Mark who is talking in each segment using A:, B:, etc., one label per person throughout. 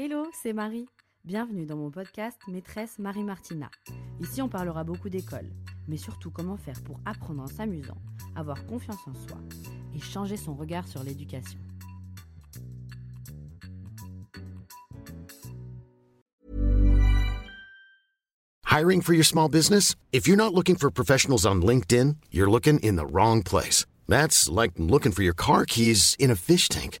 A: Hello, c'est Marie. Bienvenue dans mon podcast Maîtresse Marie Martina. Ici, on parlera beaucoup d'école, mais surtout comment faire pour apprendre en s'amusant, avoir confiance en soi et changer son regard sur l'éducation.
B: Hiring for your small business? If you're not looking for professionals on LinkedIn, you're looking in the wrong place. That's like looking for your car keys in a fish tank.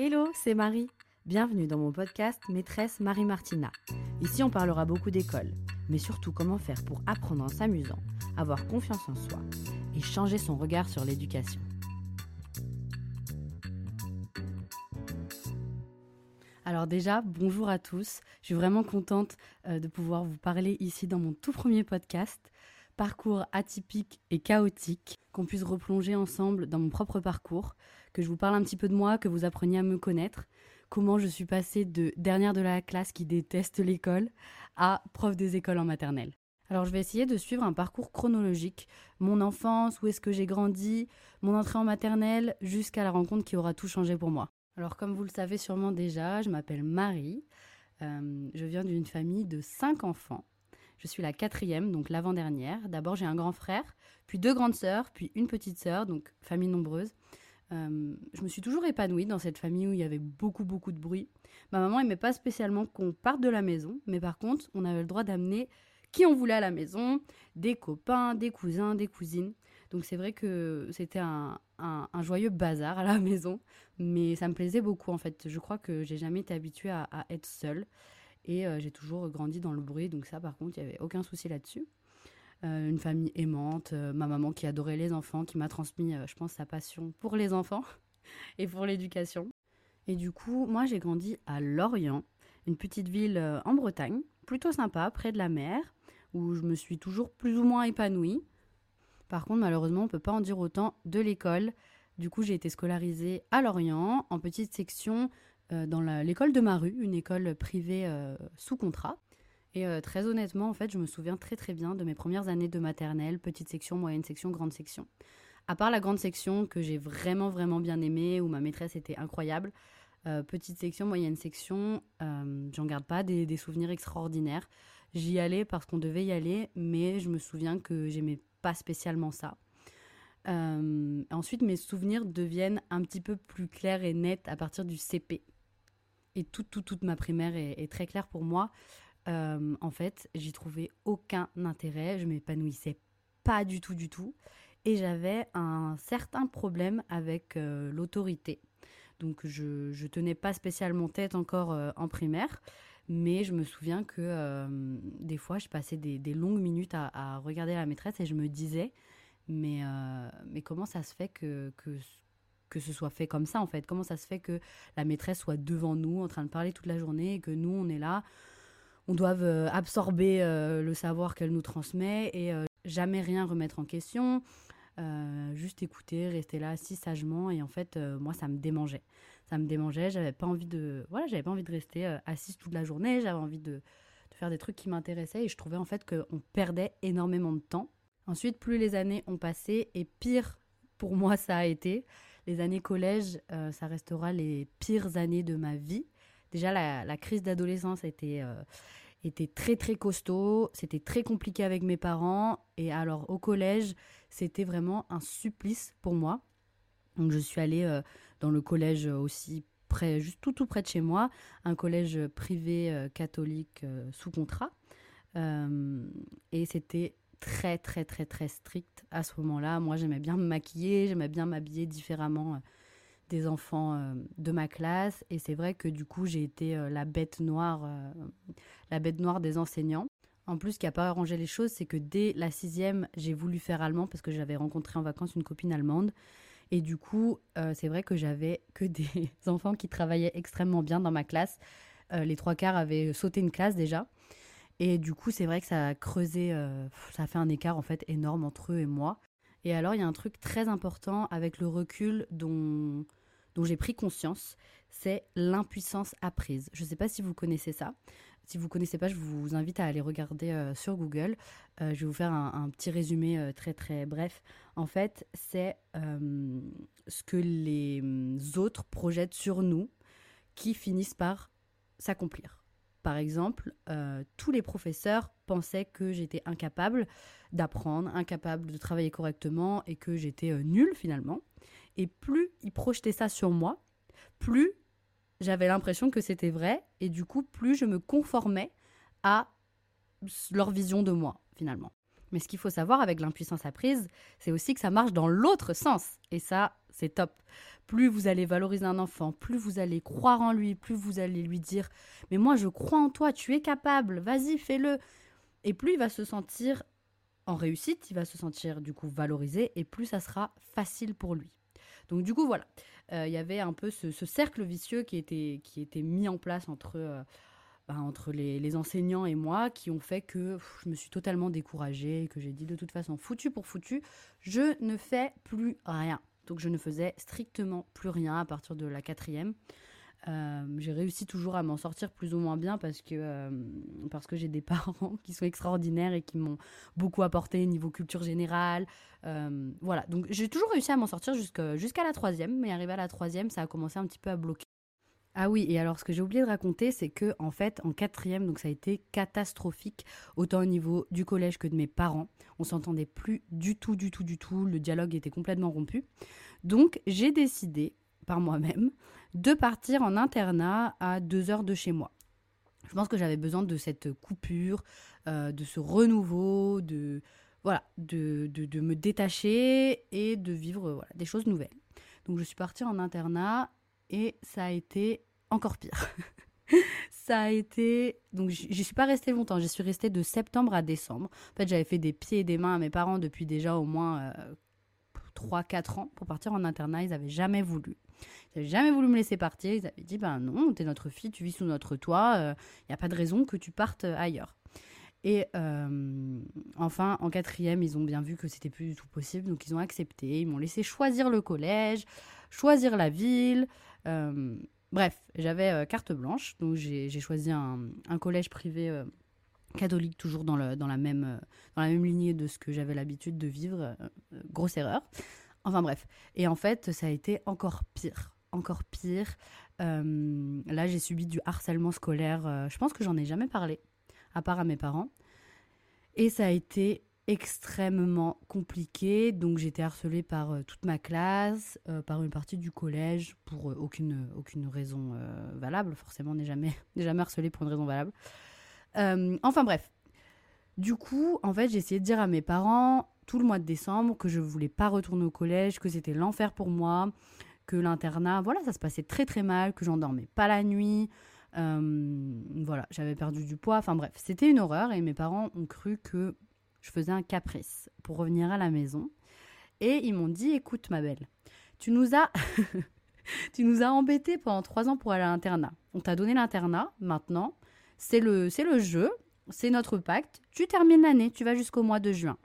A: Hello, c'est Marie. Bienvenue dans mon podcast Maîtresse Marie Martina. Ici, on parlera beaucoup d'école, mais surtout comment faire pour apprendre en s'amusant, avoir confiance en soi et changer son regard sur l'éducation. Alors déjà, bonjour à tous. Je suis vraiment contente euh, de pouvoir vous parler ici dans mon tout premier podcast. Parcours atypique et chaotique, qu'on puisse replonger ensemble dans mon propre parcours, que je vous parle un petit peu de moi, que vous appreniez à me connaître, comment je suis passée de dernière de la classe qui déteste l'école à prof des écoles en maternelle. Alors je vais essayer de suivre un parcours chronologique, mon enfance, où est-ce que j'ai grandi, mon entrée en maternelle, jusqu'à la rencontre qui aura tout changé pour moi. Alors comme vous le savez sûrement déjà, je m'appelle Marie, Euh, je viens d'une famille de cinq enfants. Je suis la quatrième, donc l'avant-dernière. D'abord j'ai un grand frère, puis deux grandes sœurs, puis une petite sœur, donc famille nombreuse. Euh, je me suis toujours épanouie dans cette famille où il y avait beaucoup, beaucoup de bruit. Ma maman aimait pas spécialement qu'on parte de la maison, mais par contre, on avait le droit d'amener qui on voulait à la maison, des copains, des cousins, des cousines. Donc c'est vrai que c'était un, joyeux bazar à la maison, mais ça me plaisait beaucoup en fait. Je crois que j'ai jamais été habituée à, à être seule et euh, j'ai toujours grandi dans le bruit, donc ça par contre, il n'y avait aucun souci là-dessus. Euh, une famille aimante, euh, ma maman qui adorait les enfants, qui m'a transmis, euh, je pense, sa passion pour les enfants et pour l'éducation. Et du coup, moi j'ai grandi à Lorient, une petite ville en Bretagne, plutôt sympa, près de la mer, où je me suis toujours plus ou moins épanouie. Par contre, malheureusement, on ne peut pas en dire autant de l'école. Du coup, j'ai été scolarisée à Lorient, en petite section dans l'école de ma rue, une école privée sous contrat. Et euh, très honnêtement, en fait, je me souviens très très bien de mes premières années de maternelle, petite section, moyenne section, grande section. À part la grande section que j'ai vraiment vraiment bien aimée, où ma maîtresse était incroyable, euh, petite section, moyenne section, euh, j'en garde pas des, souvenirs extraordinaires. J'y allais parce qu'on devait y aller, mais je me souviens que j'aimais pas spécialement ça. Euh, ensuite, mes souvenirs deviennent un petit peu plus clairs et nets à partir du CP. Et toute, toute, toute ma primaire est très claire pour moi. Euh, en fait, j'y trouvais aucun intérêt. Je m'épanouissais pas du tout, du tout. Et j'avais un certain problème avec euh, l'autorité. Donc, je, je tenais pas spécialement tête encore euh, en primaire. Mais je me souviens que des fois, je passais des, longues minutes à, regarder la maîtresse et je me disais, mais, mais comment ça se fait que, que, que ce soit fait comme ça en fait? Comment ça se fait que la maîtresse soit devant nous en train de parler toute la journée et que nous, on est là, on doit euh, absorber euh, le savoir qu'elle nous transmet et euh, jamais rien remettre en question juste écouter, rester là assis sagement. Et en fait, moi, ça me démangeait. Ça me démangeait. J'avais pas envie de, voilà, j'avais pas envie de rester assise toute la journée. J'avais envie de, faire des trucs qui m'intéressaient. Et je trouvais en fait qu'on perdait énormément de temps. Ensuite, plus les années ont passé, et pire pour moi ça a été. Les années collège, ça restera les pires années de ma vie. Déjà, la, crise d'adolescence était, euh, était très très costaud, c'était très compliqué avec mes parents. Et alors au collège, c'était vraiment un supplice pour moi. Donc je suis allée euh, dans le collège aussi près, juste tout tout près de chez moi, un collège privé euh, catholique sous contrat. et c'était très très très très strict à ce moment-là. Moi j'aimais bien me maquiller, j'aimais bien m'habiller différemment des enfants euh, de ma classe. Et c'est vrai que du coup j'ai été euh, la bête noire euh, la bête noire des enseignants. En plus ce qui a pas arrangé les choses c'est que dès la sixième j'ai voulu faire allemand parce que j'avais rencontré en vacances une copine allemande. Et du coup c'est vrai que j'avais que des enfants qui travaillaient extrêmement bien dans ma classe. Les trois quarts avaient sauté une classe déjà. Et du coup c'est vrai que ça a creusé ça a fait un écart en fait énorme entre eux et moi. Et alors, il y a un truc très important avec le recul dont, j'ai pris conscience, c'est l'impuissance apprise. Je ne sais pas si vous connaissez ça. Si vous ne connaissez pas, je vous invite à aller regarder euh, sur Google. Euh, je vais vous faire un, petit résumé euh, très très bref. En fait, c'est ce que les autres projettent sur nous qui finissent par s'accomplir. Par exemple, tous les professeurs pensaient que j'étais incapable d'apprendre, incapable de travailler correctement et que j'étais nulle finalement. Et plus ils projetaient ça sur moi, plus j'avais l'impression que c'était vrai. Et du coup, plus je me conformais à leur vision de moi, finalement. Mais ce qu'il faut savoir avec l'impuissance apprise, c'est aussi que ça marche dans l'autre sens. Et ça, c'est top. Plus vous allez valoriser un enfant, plus vous allez croire en lui, plus vous allez lui dire Mais moi, je crois en toi, tu es capable, vas-y, fais-le. Et plus il va se sentir en réussite, il va se sentir du coup valorisé et plus ça sera facile pour lui. Donc du coup, voilà, euh, il y avait un peu ce, cercle vicieux qui était, mis en place entre, euh, entre les, enseignants et moi, qui ont fait que je me suis totalement découragée, que j'ai dit de toute façon, foutu pour foutu, je ne fais plus rien. Donc je ne faisais strictement plus rien à partir de la quatrième. Euh, j'ai réussi toujours à m'en sortir plus ou moins bien parce que, euh, que j'ai des parents qui sont extraordinaires et qui m'ont beaucoup apporté niveau culture générale. Euh, voilà, donc j'ai toujours réussi à m'en sortir jusqu'à la troisième, mais arrivé à la troisième, ça a commencé un petit peu à bloquer. Ah oui, et alors ce que j'ai oublié de raconter, c'est que en fait, en quatrième, donc ça a été catastrophique, autant au niveau du collège que de mes parents. On s'entendait plus du tout, du tout, du tout. Le dialogue était complètement rompu. Donc j'ai décidé par moi-même de partir en internat à deux heures de chez moi. Je pense que j'avais besoin de cette coupure, euh, de ce renouveau, de voilà, de, de, me détacher et de vivre voilà, des choses nouvelles. Donc je suis partie en internat et ça a été encore pire. ça a été donc j'y suis pas restée longtemps. J'y suis restée de septembre à décembre. En fait, j'avais fait des pieds et des mains à mes parents depuis déjà au moins euh, 3-4 ans pour partir en internat. Ils n'avaient jamais voulu. Ils n'avaient jamais voulu me laisser partir. Ils avaient dit ben non, es notre fille, tu vis sous notre toit. Il euh, n'y a pas de raison que tu partes euh, ailleurs. Et euh, enfin, en quatrième, ils ont bien vu que c'était plus du tout possible, donc ils ont accepté. Ils m'ont laissé choisir le collège, choisir la ville. bref, j'avais carte blanche, donc j'ai choisi un, collège privé catholique, toujours dans, le, dans, la même, dans la même lignée de ce que j'avais l'habitude de vivre. Grosse erreur. Enfin bref. Et en fait, ça a été encore pire. Encore pire. là, j'ai subi du harcèlement scolaire. je pense que j'en ai jamais parlé, à part à mes parents. Et ça a été extrêmement compliqué. Donc j'étais harcelée par toute ma classe, par une partie du collège, pour aucune, aucune raison valable. Forcément, on n'est jamais, jamais harcelé pour une raison valable. Euh, enfin bref. Du coup, en fait, j'ai essayé de dire à mes parents tout le mois de décembre que je voulais pas retourner au collège, que c'était l'enfer pour moi, que l'internat, voilà, ça se passait très très mal, que j'endormais pas la nuit. Euh, voilà, j'avais perdu du poids. Enfin bref, c'était une horreur et mes parents ont cru que je faisais un caprice pour revenir à la maison. Et ils m'ont dit, écoute ma belle, tu nous as... tu nous as embêtés pendant trois ans pour aller à l'internat. On t'a donné l'internat, maintenant, c'est le, le jeu, c'est notre pacte. Tu termines l'année, tu vas jusqu'au mois de juin.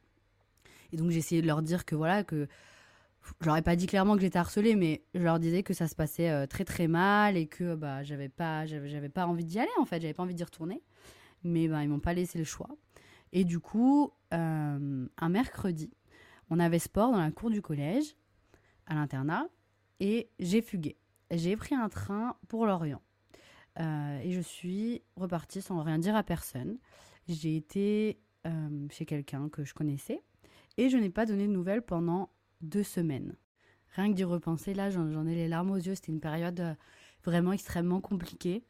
A: Et donc j'ai essayé de leur dire que voilà, que je leur ai pas dit clairement que j'étais harcelée, mais je leur disais que ça se passait euh, très très mal et que bah j'avais pas, j'avais pas envie d'y aller en fait, j'avais pas envie d'y retourner. Mais bah, ils m'ont pas laissé le choix. Et du coup, euh, un mercredi, on avait sport dans la cour du collège, à l'internat, et j'ai fugué. J'ai pris un train pour Lorient. Euh, et je suis repartie sans rien dire à personne. J'ai été chez quelqu'un que je connaissais et je n'ai pas donné de nouvelles pendant deux semaines. Rien que d'y repenser, là, j'en ai les larmes aux yeux. C'était une période euh, vraiment extrêmement compliquée.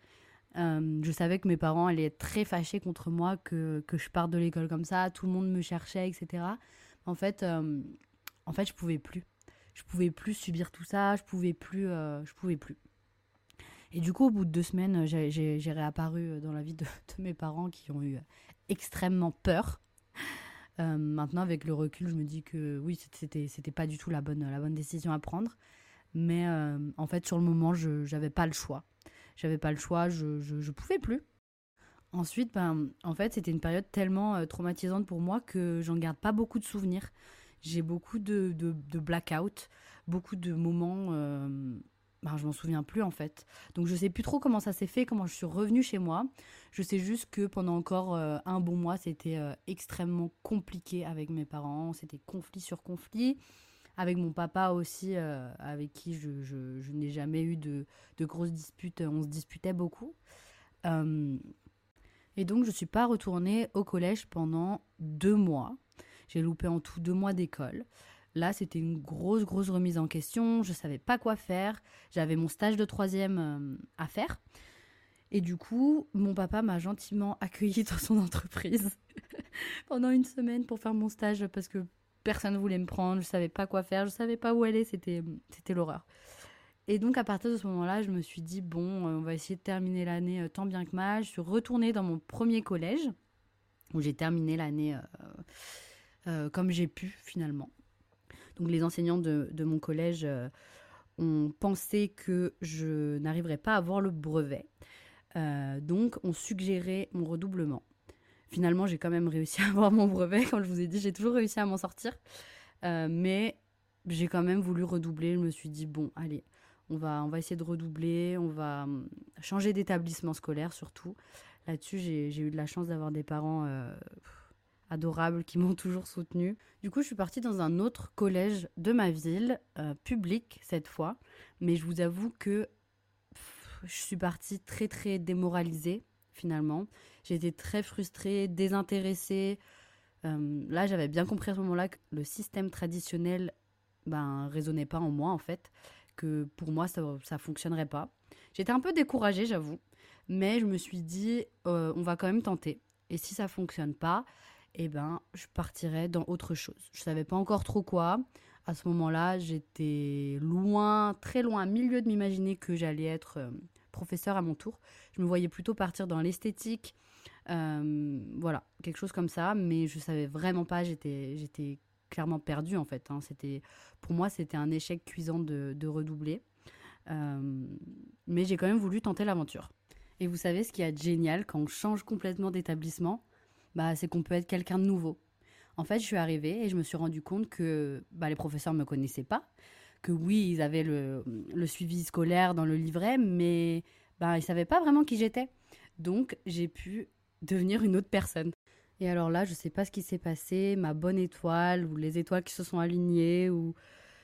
A: Euh, je savais que mes parents allaient être très fâchés contre moi, que, que je parte de l'école comme ça, tout le monde me cherchait, etc. En fait, euh, en fait, je pouvais plus. Je pouvais plus subir tout ça, je pouvais plus, je pouvais plus. Et du coup, au bout de deux semaines, j'ai réapparu dans la vie de, de, mes parents qui ont eu extrêmement peur. Euh, maintenant, avec le recul, je me dis que oui, c'était c'était pas du tout la bonne la bonne décision à prendre. Mais euh, en fait, sur le moment, je j'avais pas le choix. J'avais pas le choix, je, je, pouvais plus. Ensuite, ben, en fait, c'était une période tellement euh, traumatisante pour moi que j'en garde pas beaucoup de souvenirs. J'ai beaucoup de, de, de blackout, beaucoup de moments ben, je m'en souviens plus en fait. Donc je sais plus trop comment ça s'est fait, comment je suis revenue chez moi. Je sais juste que pendant encore euh, un bon mois, c'était euh, extrêmement compliqué avec mes parents. C'était conflit sur conflit. Avec mon papa aussi, euh, avec qui je, n'ai jamais eu de, grosses disputes. On se disputait beaucoup. et donc je suis pas retournée au collège pendant deux mois. J'ai loupé en tout deux mois d'école. Là, c'était une grosse, grosse remise en question. Je ne savais pas quoi faire. J'avais mon stage de troisième euh, à faire. Et du coup, mon papa m'a gentiment accueilli dans son entreprise pendant une semaine pour faire mon stage parce que personne ne voulait me prendre. Je ne savais pas quoi faire. Je savais pas où aller. C'était, c'était l'horreur. Et donc, à partir de ce moment-là, je me suis dit, bon, euh, on va essayer de terminer l'année euh, tant bien que mal. Je suis retournée dans mon premier collège où j'ai terminé l'année comme j'ai pu finalement. Donc les enseignants de, mon collège euh, ont pensé que je n'arriverais pas à avoir le brevet. Euh, donc on suggérait mon redoublement. Finalement, j'ai quand même réussi à avoir mon brevet. Comme je vous ai dit, j'ai toujours réussi à m'en sortir. Euh, mais j'ai quand même voulu redoubler. Je me suis dit, bon, allez, on va, essayer de redoubler. On va hum, changer d'établissement scolaire surtout. Là-dessus, j'ai eu de la chance d'avoir des parents adorables qui m'ont toujours soutenue. Du coup, je suis partie dans un autre collège de ma ville, euh, public cette fois, mais je vous avoue que je suis partie très très démoralisée finalement. Été très frustrée, désintéressée. Euh, là, j'avais bien compris à ce moment-là que le système traditionnel ben, résonnait pas en moi en fait, que pour moi ça, ça fonctionnerait pas. J'étais un peu découragée, j'avoue, mais je me suis dit euh, on va quand même tenter. Et si ça fonctionne pas, eh ben, je partirais dans autre chose. Je savais pas encore trop quoi. À ce moment-là, j'étais loin, très loin, à milieu de m'imaginer que j'allais être euh, professeur à mon tour. Je me voyais plutôt partir dans l'esthétique, euh, voilà, quelque chose comme ça. Mais je savais vraiment pas. J'étais, clairement perdue en fait. Hein. C'était, pour moi, c'était un échec cuisant de, redoubler. Euh, mais j'ai quand même voulu tenter l'aventure. Et vous savez ce qui est génial quand on change complètement d'établissement? Bah, c'est qu'on peut être quelqu'un de nouveau. En fait, je suis arrivée et je me suis rendu compte que bah, les professeurs ne me connaissaient pas, que oui, ils avaient le, suivi scolaire dans le livret, mais bah, ils ne savaient pas vraiment qui j'étais. Donc, j'ai pu devenir une autre personne. Et alors là, je sais pas ce qui s'est passé, ma bonne étoile, ou les étoiles qui se sont alignées, ou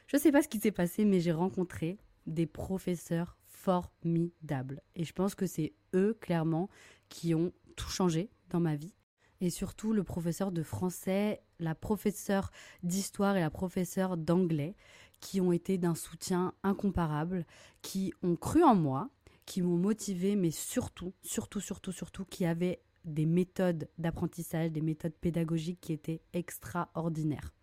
A: je sais pas ce qui s'est passé, mais j'ai rencontré des professeurs formidables. Et je pense que c'est eux, clairement, qui ont tout changé dans ma vie et surtout le professeur de français, la professeure d'histoire et la professeure d'anglais qui ont été d'un soutien incomparable, qui ont cru en moi, qui m'ont motivé, mais surtout, surtout, surtout, surtout, qui avaient des méthodes d'apprentissage, des méthodes pédagogiques qui étaient extraordinaires.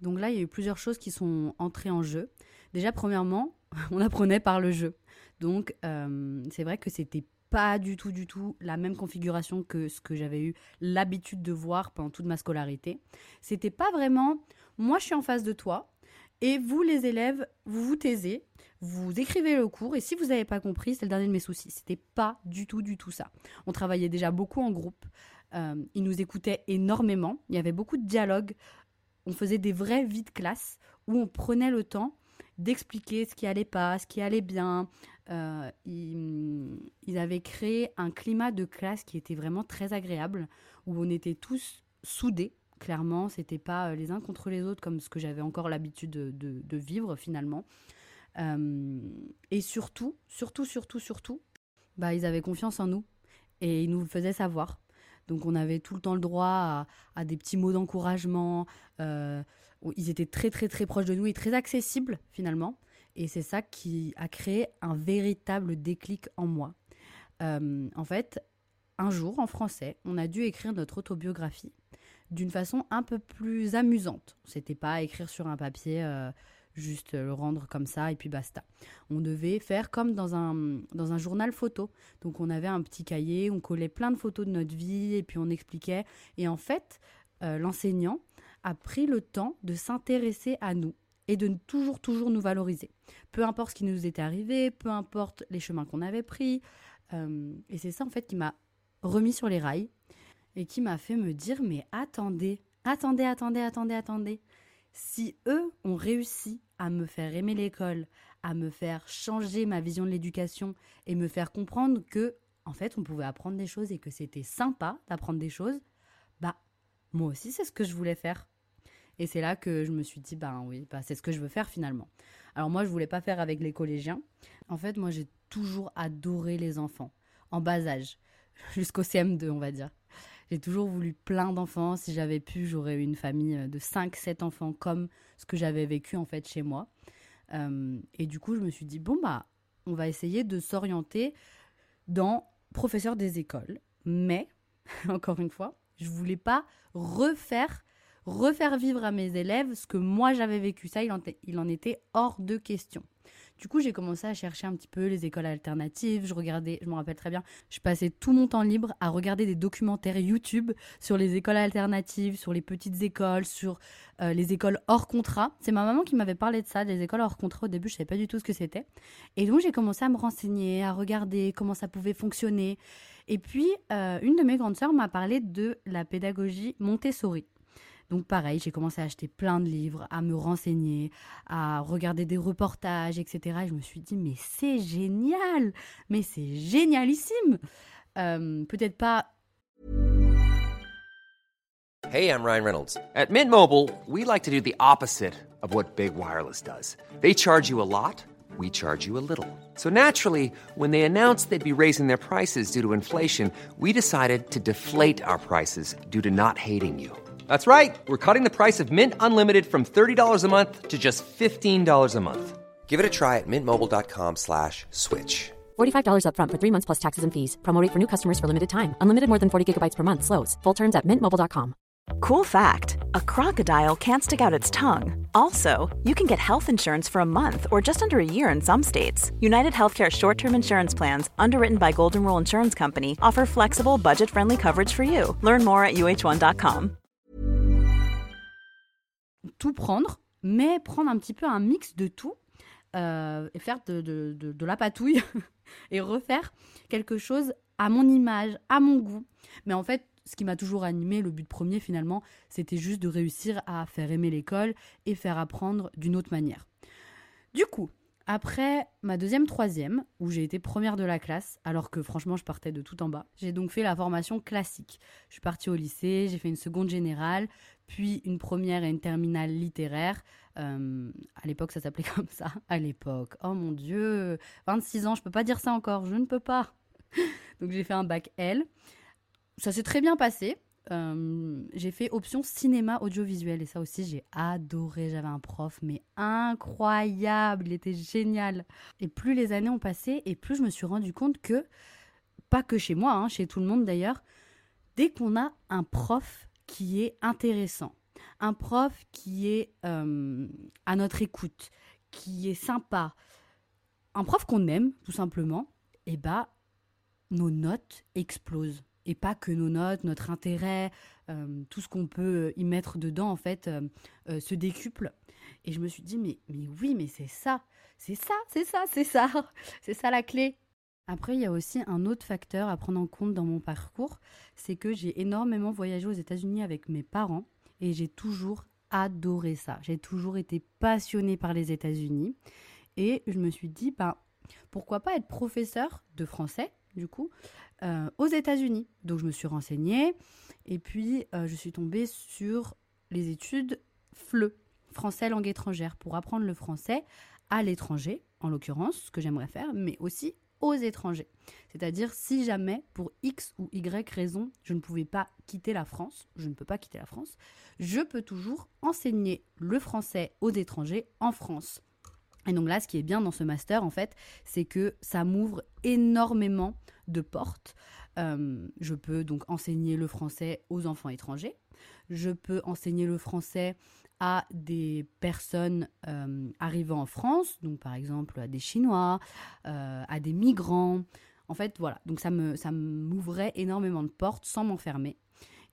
A: Donc là, il y a eu plusieurs choses qui sont entrées en jeu. Déjà, premièrement, on apprenait par le jeu. Donc, euh, c'est vrai que c'était pas du tout, du tout la même configuration que ce que j'avais eu l'habitude de voir pendant toute ma scolarité. C'était pas vraiment moi je suis en face de toi et vous les élèves, vous vous taisez, vous écrivez le cours et si vous n'avez pas compris, c'est le dernier de mes soucis. C'était pas du tout, du tout ça. On travaillait déjà beaucoup en groupe. Euh, ils nous écoutaient énormément. Il y avait beaucoup de dialogue. on faisait des vraies vies de classe où on prenait le temps d'expliquer ce qui allait pas, ce qui allait bien. Euh, ils, avaient créé un climat de classe qui était vraiment très agréable, où on était tous soudés. Clairement, c'était pas euh, les uns contre les autres comme ce que j'avais encore l'habitude de, vivre finalement. Euh, et surtout, surtout, surtout, surtout, bah, ils avaient confiance en nous et ils nous le faisaient savoir. Donc on avait tout le temps le droit à, des petits mots d'encouragement. Ils étaient très très très proches de nous et très accessibles finalement. Et c'est ça qui a créé un véritable déclic en moi. Euh, en fait, un jour en français, on a dû écrire notre autobiographie d'une façon un peu plus amusante. C'était pas écrire sur un papier euh, juste le rendre comme ça et puis basta. On devait faire comme dans un, dans un journal photo. Donc on avait un petit cahier, on collait plein de photos de notre vie et puis on expliquait. Et en fait, euh, l'enseignant a pris le temps de s'intéresser à nous et de toujours, toujours nous valoriser. Peu importe ce qui nous était arrivé, peu importe les chemins qu'on avait pris. Euh, et c'est ça en fait qui m'a remis sur les rails et qui m'a fait me dire mais attendez, attendez, attendez, attendez, attendez si eux ont réussi à me faire aimer l'école, à me faire changer ma vision de l'éducation et me faire comprendre que, en fait, on pouvait apprendre des choses et que c'était sympa d'apprendre des choses, bah, moi aussi, c'est ce que je voulais faire. Et c'est là que je me suis dit, bah oui, bah, c'est ce que je veux faire finalement. Alors moi, je voulais pas faire avec les collégiens. En fait, moi, j'ai toujours adoré les enfants, en bas âge, jusqu'au CM2, on va dire. J'ai toujours voulu plein d'enfants. Si j'avais pu, j'aurais eu une famille euh, de 5-7 enfants comme ce que j'avais vécu en fait chez moi. Euh, et du coup, je me suis dit, bon, bah, on va essayer de s'orienter dans professeur des écoles. Mais, encore une fois, je voulais pas refaire, refaire vivre à mes élèves ce que moi j'avais vécu. Ça, il en, était hors de question. Du coup, j'ai commencé à chercher un petit peu les écoles alternatives. Je regardais, je me rappelle très bien, je passais tout mon temps libre à regarder des documentaires YouTube sur les écoles alternatives, sur les petites écoles, sur euh, les écoles hors contrat. C'est ma maman qui m'avait parlé de ça, des écoles hors contrat. Au début, je savais pas du tout ce que c'était. Et donc, j'ai commencé à me renseigner, à regarder comment ça pouvait fonctionner. Et puis, euh, une de mes grandes sœurs m'a parlé de la pédagogie Montessori. Donc pareil, j'ai commencé à acheter plein de livres, à me renseigner, à regarder des reportages, etc. Et je me suis dit, mais c'est génial, mais c'est génialissime. Euh, Peut-être pas.
C: Hey, I'm Ryan Reynolds. At Mint Mobile, we like to do the opposite of what Big Wireless does. They charge you a lot. We charge you a little. So naturally, when they announced they'd be raising their prices due to inflation, we decided to deflate our prices due to not hating you. That's right. We're cutting the price of Mint Unlimited from $30 a month to just $15 a month. Give it a try at mintmobile.com slash switch.
D: $45 upfront for three months plus taxes and fees. Promo for new customers for limited time. Unlimited more than 40 gigabytes per month. Slows. Full terms at mintmobile.com.
E: Cool fact, a crocodile can't stick out its tongue. Also, you can get health insurance for a month or just under a year in some states. United Healthcare short-term insurance plans, underwritten by Golden Rule Insurance Company, offer flexible, budget-friendly coverage for you. Learn more at uh1.com.
A: tout prendre, mais prendre un petit peu un mix de tout euh, et faire de, de, de, la patouille et refaire quelque chose à mon image, à mon goût. Mais en fait, ce qui m'a toujours animé, le but premier finalement, c'était juste de réussir à faire aimer l'école et faire apprendre d'une autre manière. Du coup, après ma deuxième, troisième, où j'ai été première de la classe, alors que franchement je partais de tout en bas, j'ai donc fait la formation classique. Je suis partie au lycée, j'ai fait une seconde générale, puis une première et une terminale littéraire. Euh, à l'époque, ça s'appelait comme ça. À l'époque, oh mon Dieu, 26 ans, je peux pas dire ça encore, je ne peux pas. Donc j'ai fait un bac L. Ça s'est très bien passé. Euh, j'ai fait option cinéma audiovisuel et ça aussi j'ai adoré. J'avais un prof mais incroyable, il était génial. Et plus les années ont passé et plus je me suis rendu compte que, pas que chez moi, hein, chez tout le monde d'ailleurs, dès qu'on a un prof qui est intéressant, un prof qui est euh, à notre écoute, qui est sympa, un prof qu'on aime tout simplement, et eh bah nos notes explosent. Et pas que nos notes, notre intérêt, euh, tout ce qu'on peut y mettre dedans en fait euh, se décuple. Et je me suis dit mais mais oui mais c'est ça, c'est ça, c'est ça, c'est ça, c'est ça la clé. Après, il y a aussi un autre facteur à prendre en compte dans mon parcours, c'est que j'ai énormément voyagé aux États-Unis avec mes parents et j'ai toujours adoré ça. J'ai toujours été passionnée par les États-Unis. Et je me suis dit, ben, pourquoi pas être professeur de français, du coup, euh, aux États-Unis. Donc je me suis renseignée et puis euh, je suis tombée sur les études FLE, français langue étrangère, pour apprendre le français à l'étranger, en l'occurrence, ce que j'aimerais faire, mais aussi aux étrangers. C'est-à-dire si jamais, pour X ou Y raison, je ne pouvais pas quitter la France, je ne peux pas quitter la France, je peux toujours enseigner le français aux étrangers en France. Et donc là, ce qui est bien dans ce master, en fait, c'est que ça m'ouvre énormément de portes. Euh, je peux donc enseigner le français aux enfants étrangers. Je peux enseigner le français à des personnes euh, arrivant en France, donc par exemple à des Chinois, euh, à des migrants. En fait, voilà, donc ça me ça m'ouvrait énormément de portes sans m'enfermer.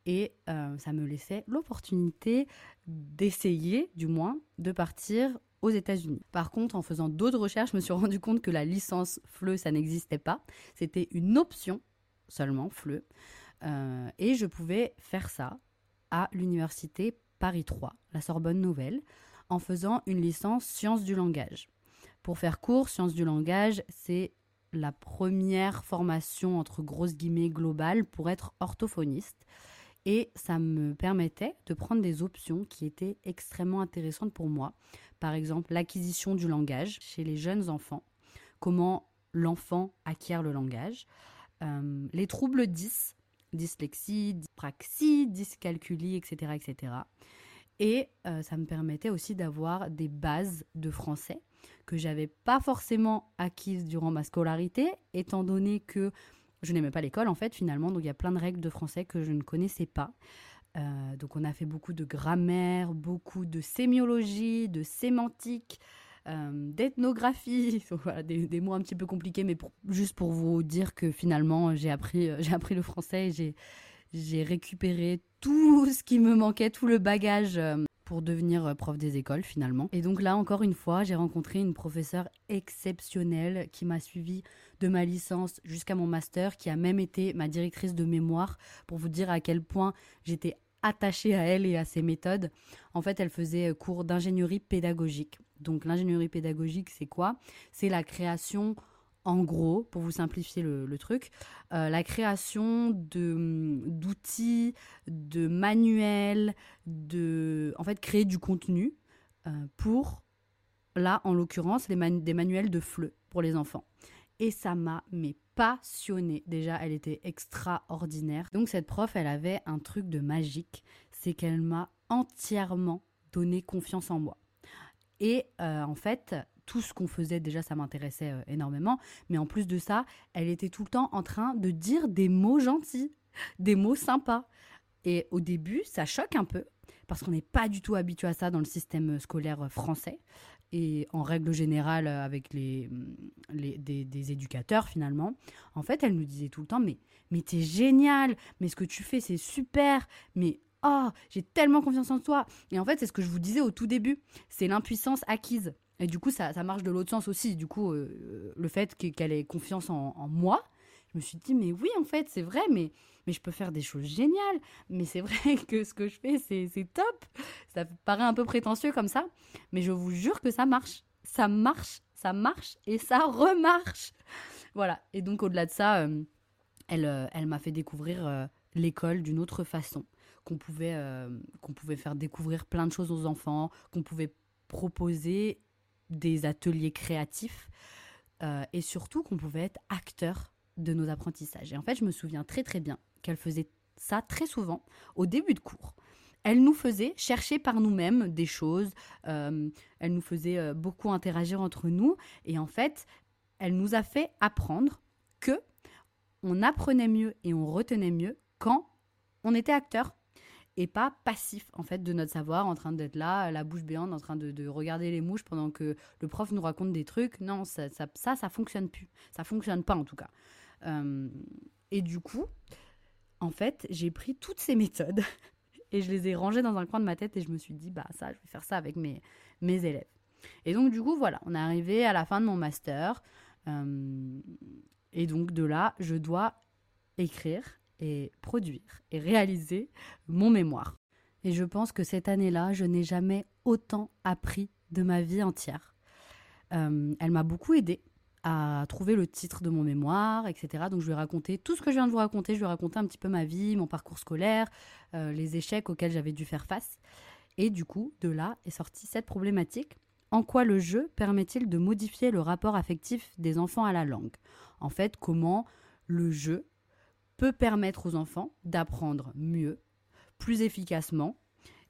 A: Et ça me laissait l'opportunité d'essayer, du moins, de partir aux États-Unis. Par contre, en faisant d'autres recherches, je me suis rendu compte que la licence FLE, ça n'existait pas. C'était une option seulement, FLE. Euh, et je pouvais faire ça à l'université Paris 3, la Sorbonne Nouvelle, en faisant une licence sciences du langage. Pour faire court, sciences du langage, c'est la première formation entre grosses guillemets globale pour être orthophoniste. Et ça me permettait de prendre des options qui étaient extrêmement intéressantes pour moi. Par exemple, l'acquisition du langage chez les jeunes enfants, comment l'enfant acquiert le langage, euh, les troubles 10, dyslexie, dyspraxie, dyscalculie, etc. etc. Et euh, ça me permettait aussi d'avoir des bases de français que j'avais pas forcément acquises durant ma scolarité, étant donné que je n'aimais pas l'école en fait finalement, donc il y a plein de règles de français que je ne connaissais pas. Euh, donc on a fait beaucoup de grammaire, beaucoup de sémiologie, de sémantique, euh, d'ethnographie, des, mots un petit peu compliqués, mais juste pour vous dire que finalement j'ai appris, euh, appris le français et j'ai récupéré tout ce qui me manquait, tout le bagage pour devenir prof des écoles finalement. Et donc là, encore une fois, j'ai rencontré une professeure exceptionnelle qui m'a suivi de ma licence jusqu'à mon master, qui a même été ma directrice de mémoire pour vous dire à quel point j'étais attachée à elle et à ses méthodes. En fait, elle faisait cours d'ingénierie pédagogique. Donc l'ingénierie pédagogique, c'est quoi? C'est la création en gros, pour vous simplifier le, truc, euh, la création de d'outils, de manuels, de, en fait, créer du contenu euh, pour, là, en l'occurrence, des manuels de FLE pour les enfants. Et ça m'a mais passionné. Déjà, elle était extraordinaire. Donc cette prof, elle avait un truc de magique, c'est qu'elle m'a entièrement donné confiance en moi. Et euh, en fait, tout ce qu'on faisait, déjà, ça m'intéressait euh, énormément. Mais en plus de ça, elle était tout le temps en train de dire des mots gentils, des mots sympas. Et au début, ça choque un peu, parce qu'on n'est pas du tout habitué à ça dans le système scolaire français. Et en règle générale, avec les, les des, éducateurs, finalement, en fait, elle nous disait tout le temps, mais, mais t'es génial, mais ce que tu fais, c'est super, mais oh, j'ai tellement confiance en toi. Et en fait, c'est ce que je vous disais au tout début, c'est l'impuissance acquise. Et du coup, ça, ça marche de l'autre sens aussi. Du coup, euh, le fait qu'elle ait confiance en, moi, je me suis dit, mais oui, en fait, c'est vrai, mais, mais je peux faire des choses géniales. Mais c'est vrai que ce que je fais, c'est top. Ça paraît un peu prétentieux comme ça, mais je vous jure que ça marche. Ça marche, ça marche et ça remarche. Voilà. Et donc, au-delà de ça, euh, elle, euh, elle m'a fait découvrir l'école d'une autre façon. Qu'on pouvait, qu'on pouvait faire découvrir plein de choses aux enfants, qu'on pouvait proposer des ateliers créatifs euh, et surtout qu'on pouvait être acteur de nos apprentissages. Et en fait, je me souviens très très bien qu'elle faisait ça très souvent au début de cours. Elle nous faisait chercher par nous-mêmes des choses, euh, elle nous faisait euh, beaucoup interagir entre nous et en fait, elle nous a fait apprendre que on apprenait mieux et on retenait mieux quand on était acteur et pas passif en fait de notre savoir en train d'être là la bouche béante en train de, regarder les mouches pendant que le prof nous raconte des trucs. Non ça ça ça, ça fonctionne plus. Ça fonctionne pas en tout cas. Euh, et du coup en fait j'ai pris toutes ces méthodes et je les ai rangées dans un coin de ma tête et je me suis dit bah ça je vais faire ça avec mes mes élèves. Et donc du coup voilà on est arrivé à la fin de mon master. Euh, et donc de là je dois écrire et produire et réaliser mon mémoire. Et je pense que cette année-là, je n'ai jamais autant appris de ma vie entière. Euh, elle m'a beaucoup aidée à trouver le titre de mon mémoire, etc. Donc je lui ai raconté tout ce que je viens de vous raconter. Je lui ai raconté un petit peu ma vie, mon parcours scolaire, euh, les échecs auxquels j'avais dû faire face. Et du coup, de là est sortie cette problématique. En quoi le jeu permet-il de modifier le rapport affectif des enfants à la langue? En fait, comment le jeu peut permettre aux enfants d'apprendre mieux, plus efficacement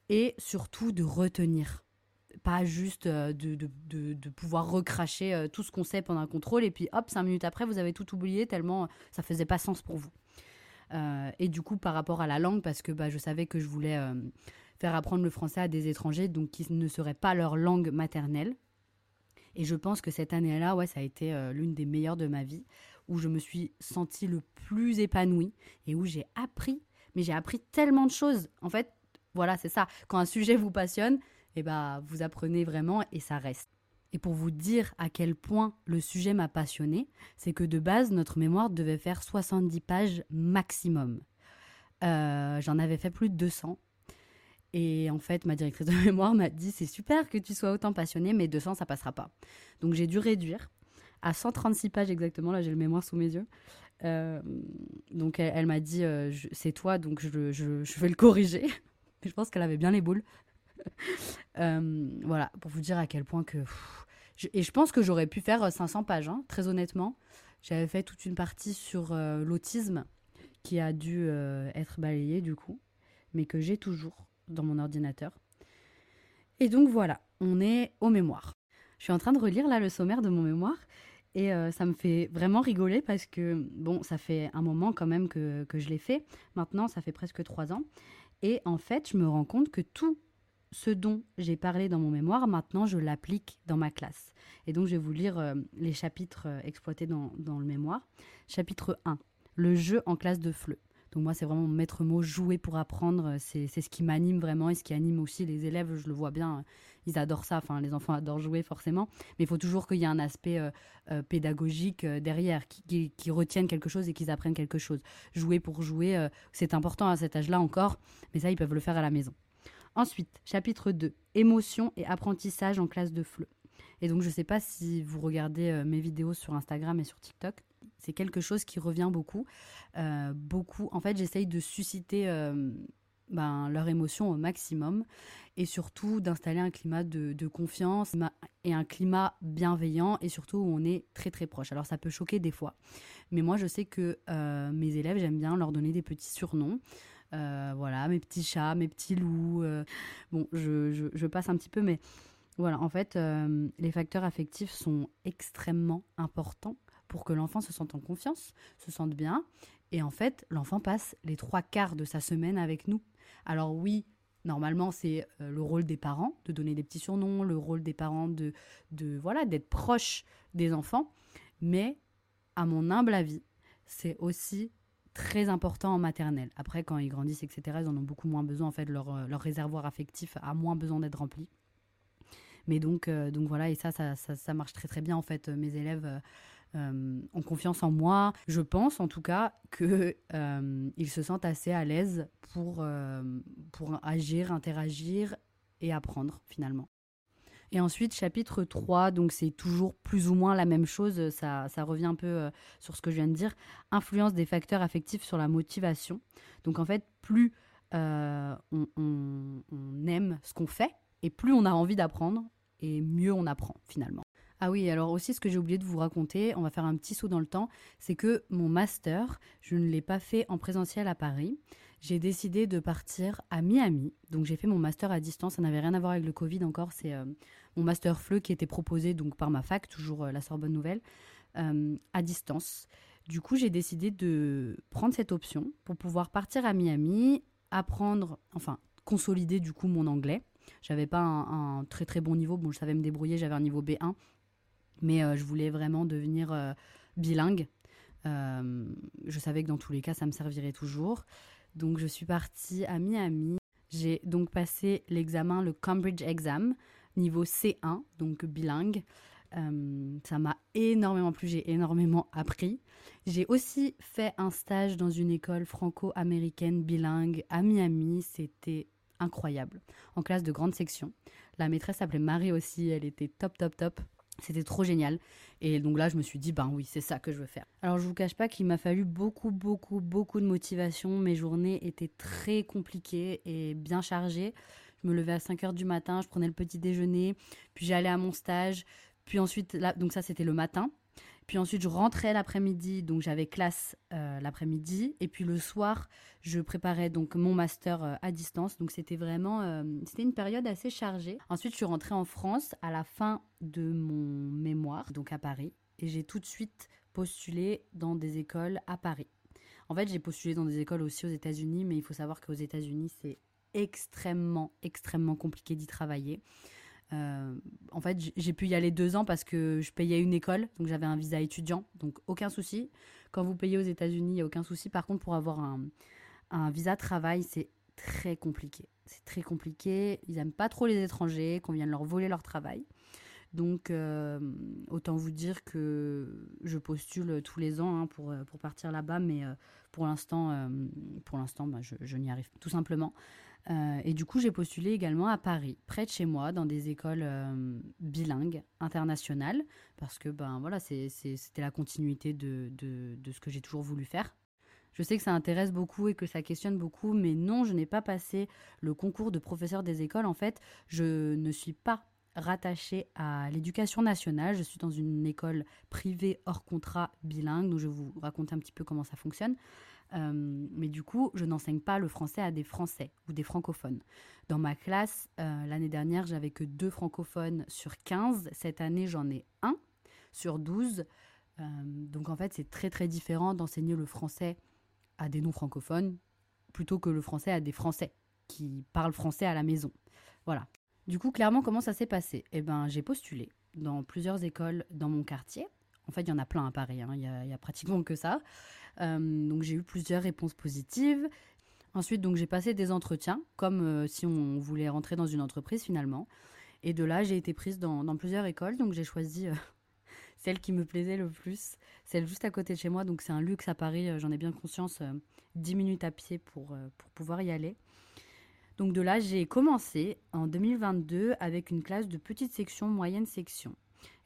A: et surtout de retenir. Pas juste euh, de, pouvoir recracher euh, tout ce qu'on sait pendant un contrôle et puis hop, cinq minutes après, vous avez tout oublié tellement ça faisait pas sens pour vous. Euh, et du coup, par rapport à la langue, parce que bah, je savais que je voulais faire apprendre le français à des étrangers, donc qui ne serait pas leur langue maternelle. Et je pense que cette année-là, ouais, ça a été l'une des meilleures de ma vie, où je me suis sentie le plus épanouie et où j'ai appris, mais j'ai appris tellement de choses. En fait, voilà, c'est ça. Quand un sujet vous passionne, eh ben, vous apprenez vraiment et ça reste. Et pour vous dire à quel point le sujet m'a passionné, c'est que de base, notre mémoire devait faire 70 pages maximum. Euh, j'en avais fait plus de 200. Et en fait, ma directrice de mémoire m'a dit c'est super que tu sois autant passionné, mais 200, ça passera pas. Donc j'ai dû réduire à 136 pages exactement. Là, j'ai le mémoire sous mes yeux. Euh, donc elle, m'a dit euh, c'est toi, donc je, je, vais le corriger. je pense qu'elle avait bien les boules. Euh, voilà, pour vous dire à quel point que. et je pense que j'aurais pu faire 500 pages, hein, très honnêtement. J'avais fait toute une partie sur l'autisme qui a dû être balayée du coup, mais que j'ai toujours dans mon ordinateur. Et donc voilà, on est au mémoire. Je suis en train de relire là le sommaire de mon mémoire et euh, ça me fait vraiment rigoler parce que, bon, ça fait un moment quand même que, que je l'ai fait. Maintenant, ça fait presque trois ans. Et en fait, je me rends compte que tout ce dont j'ai parlé dans mon mémoire, maintenant, je l'applique dans ma classe. Et donc, je vais vous lire euh, les chapitres euh, exploités dans, dans, le mémoire. Chapitre 1, le jeu en classe de FLE. Donc moi, c'est vraiment mon maître mot, jouer pour apprendre. C'est ce qui m'anime vraiment et ce qui anime aussi les élèves. Je le vois bien, ils adorent ça. Enfin, les enfants adorent jouer forcément. Mais il faut toujours qu'il y ait un aspect euh, euh, pédagogique euh, derrière, qui, qui, retiennent quelque chose et qu'ils apprennent quelque chose. Jouer pour jouer, c'est important à cet âge-là encore. Mais ça, ils peuvent le faire à la maison. Ensuite, chapitre 2, émotion et apprentissage en classe de FLE. Et donc, je ne sais pas si vous regardez mes vidéos sur Instagram et sur TikTok. C'est quelque chose qui revient beaucoup. Euh, beaucoup. En fait, j'essaye de susciter euh, ben, leur émotion au maximum et surtout d'installer un climat de, confiance et un climat bienveillant et surtout où on est très très proche. Alors ça peut choquer des fois, mais moi je sais que euh, mes élèves, j'aime bien leur donner des petits surnoms. voilà, mes petits chats, mes petits loups. bon, je, je, passe un petit peu, mais voilà, en fait, les facteurs affectifs sont extrêmement importants pour que l'enfant se sente en confiance, se sente bien. Et en fait, l'enfant passe les trois quarts de sa semaine avec nous. Alors oui, normalement, c'est euh, le rôle des parents de donner des petits surnoms, le rôle des parents de, de voilà, d'être proche des enfants. Mais à mon humble avis, c'est aussi très important en maternelle. Après, quand ils grandissent, etc., ils en ont beaucoup moins besoin. En fait, leur, euh, leur réservoir affectif a moins besoin d'être rempli. Mais donc, euh, donc voilà, et ça ça, ça marche très très bien. En fait, mes élèves euh, ont confiance en moi. Je pense en tout cas qu'ils euh, se sentent assez à l'aise pour, euh, pour agir, interagir et apprendre finalement. Et ensuite, chapitre 3, donc c'est toujours plus ou moins la même chose, ça, ça revient un peu sur ce que je viens de dire. Influence des facteurs affectifs sur la motivation. Donc en fait, plus on, on aime ce qu'on fait, et plus on a envie d'apprendre, et mieux on apprend finalement. Ah oui, alors aussi ce que j'ai oublié de vous raconter, on va faire un petit saut dans le temps, c'est que mon master, je ne l'ai pas fait en présentiel à Paris. J'ai décidé de partir à Miami. Donc j'ai fait mon master à distance, ça n'avait rien à voir avec le Covid encore, c'est euh, mon master FLE qui était proposé donc par ma fac, toujours euh, la Sorbonne Nouvelle, euh, à distance. Du coup, j'ai décidé de prendre cette option pour pouvoir partir à Miami, apprendre, enfin consolider du coup mon anglais. J'avais pas un, un, très très bon niveau, bon je savais me débrouiller, j'avais un niveau B1, mais euh, je voulais vraiment devenir euh, bilingue. Euh, je savais que dans tous les cas, ça me servirait toujours. Donc, je suis partie à Miami. J'ai donc passé l'examen, le Cambridge Exam, niveau C1, donc bilingue. ça m'a énormément plu, j'ai énormément appris. J'ai aussi fait un stage dans une école franco-américaine bilingue à Miami. C'était incroyable. En classe de grande section. La maîtresse s'appelait Marie aussi, elle était top, top, top. C'était trop génial. Et donc là, je me suis dit, ben oui, c'est ça que je veux faire. Alors, je vous cache pas qu'il m'a fallu beaucoup, beaucoup, beaucoup de motivation. Mes journées étaient très compliquées et bien chargées. Je me levais à 5 heures du matin, je prenais le petit déjeuner, puis j'allais à mon stage. Puis ensuite, là, donc ça, c'était le matin. Puis ensuite, je rentrais l'après-midi, donc j'avais classe euh, l'après-midi. Et puis le soir, je préparais donc mon master euh, à distance. Donc c'était vraiment, euh, c'était une période assez chargée. Ensuite, je suis rentrée en France à la fin de mon mémoire, donc à Paris. Et j'ai tout de suite postulé dans des écoles à Paris. En fait, j'ai postulé dans des écoles aussi aux États-Unis, mais il faut savoir qu'aux États-Unis, c'est extrêmement, extrêmement compliqué d'y travailler. Euh, en fait, j'ai pu y aller deux ans parce que je payais une école, donc j'avais un visa étudiant, donc aucun souci. Quand vous payez aux États-Unis, il n'y a aucun souci. Par contre, pour avoir un, visa travail, c'est très compliqué. C'est très compliqué. Ils n'aiment pas trop les étrangers, qu'on vienne leur voler leur travail. Donc, euh, autant vous dire que je postule tous les ans hein, pour, pour partir là-bas, mais euh, pour l'instant, pour l'instant, bah, je n'y arrive tout simplement. Euh, et du coup, j'ai postulé également à Paris, près de chez moi, dans des écoles euh, bilingues, internationales, parce que ben voilà, c'était la continuité de, de, ce que j'ai toujours voulu faire. Je sais que ça intéresse beaucoup et que ça questionne beaucoup, mais non, je n'ai pas passé le concours de professeur des écoles. En fait, je ne suis pas rattachée à l'éducation nationale. Je suis dans une école privée hors contrat bilingue, donc je vais vous raconter un petit peu comment ça fonctionne. Euh, mais du coup, je n'enseigne pas le français à des Français ou des francophones. Dans ma classe, euh, l'année dernière, j'avais que deux francophones sur 15. Cette année, j'en ai un sur 12. Euh, donc en fait, c'est très très différent d'enseigner le français à des non-francophones plutôt que le français à des Français qui parlent français à la maison. Voilà. Du coup, clairement, comment ça s'est passé? Eh ben, j'ai postulé dans plusieurs écoles dans mon quartier. En fait, il y en a plein à Paris, hein. il n'y a, pratiquement que ça. Euh, donc j'ai eu plusieurs réponses positives. Ensuite, donc j'ai passé des entretiens, comme euh, si on voulait rentrer dans une entreprise finalement. Et de là, j'ai été prise dans, plusieurs écoles. Donc j'ai choisi euh, celle qui me plaisait le plus, celle juste à côté de chez moi. Donc c'est un luxe à Paris, j'en ai bien conscience, 10 minutes à pied pour, pour pouvoir y aller. Donc de là, j'ai commencé en 2022 avec une classe de petite section, moyenne section.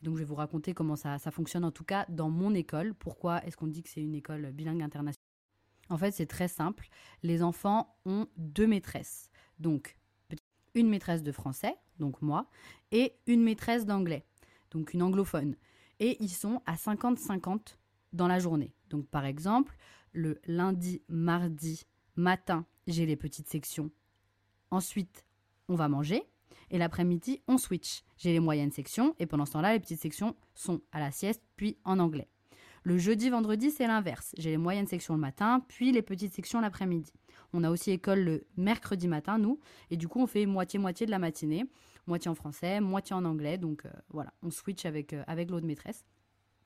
A: Donc je vais vous raconter comment ça, fonctionne en tout cas dans mon école. Pourquoi est-ce qu'on dit que c'est une école bilingue internationale? En fait, c'est très simple. Les enfants ont deux maîtresses. Donc une maîtresse de français, donc moi, et une maîtresse d'anglais, donc une anglophone. Et ils sont à 50-50 dans la journée. Donc par exemple, le lundi, mardi, matin, j'ai les petites sections. Ensuite, on va manger. Et l'après-midi, on switch. J'ai les moyennes sections et pendant ce temps-là, les petites sections sont à la sieste puis en anglais. Le jeudi, vendredi, c'est l'inverse. J'ai les moyennes sections le matin, puis les petites sections l'après-midi. On a aussi école le mercredi matin, nous, et du coup, on fait moitié-moitié de la matinée, moitié en français, moitié en anglais. Donc euh, voilà, on switch avec, euh, avec l'autre maîtresse.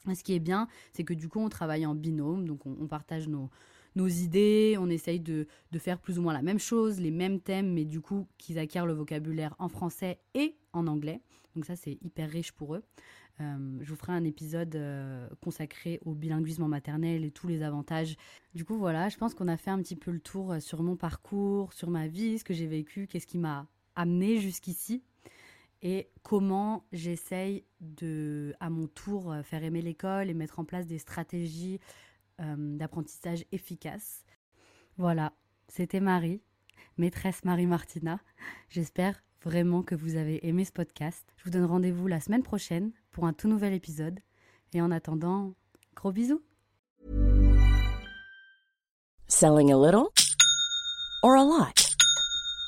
A: ce qui est bien, c'est que du coup, on travaille en binôme, donc on partage nos, nos idées, on essaye de, faire plus ou moins la même chose, les mêmes thèmes, mais du coup qu'ils acquièrent le vocabulaire en français et en anglais. Donc ça, c'est hyper riche pour eux. Euh, je vous ferai un épisode euh, consacré au bilinguisme en maternelle et tous les avantages. Du coup, voilà, je pense qu'on a fait un petit peu le tour euh, sur mon parcours, sur ma vie, ce que j'ai vécu, qu'est-ce qui m'a amené jusqu'ici et comment j'essaye de, à mon tour, faire aimer l'école et mettre en place des stratégies euh, d'apprentissage efficace. Voilà, c'était Marie, maîtresse Marie Martina. J'espère vraiment que vous avez aimé ce podcast. Je vous donne rendez-vous la semaine prochaine pour un tout nouvel épisode. Et en attendant, gros bisous.
F: Selling a little or a lot?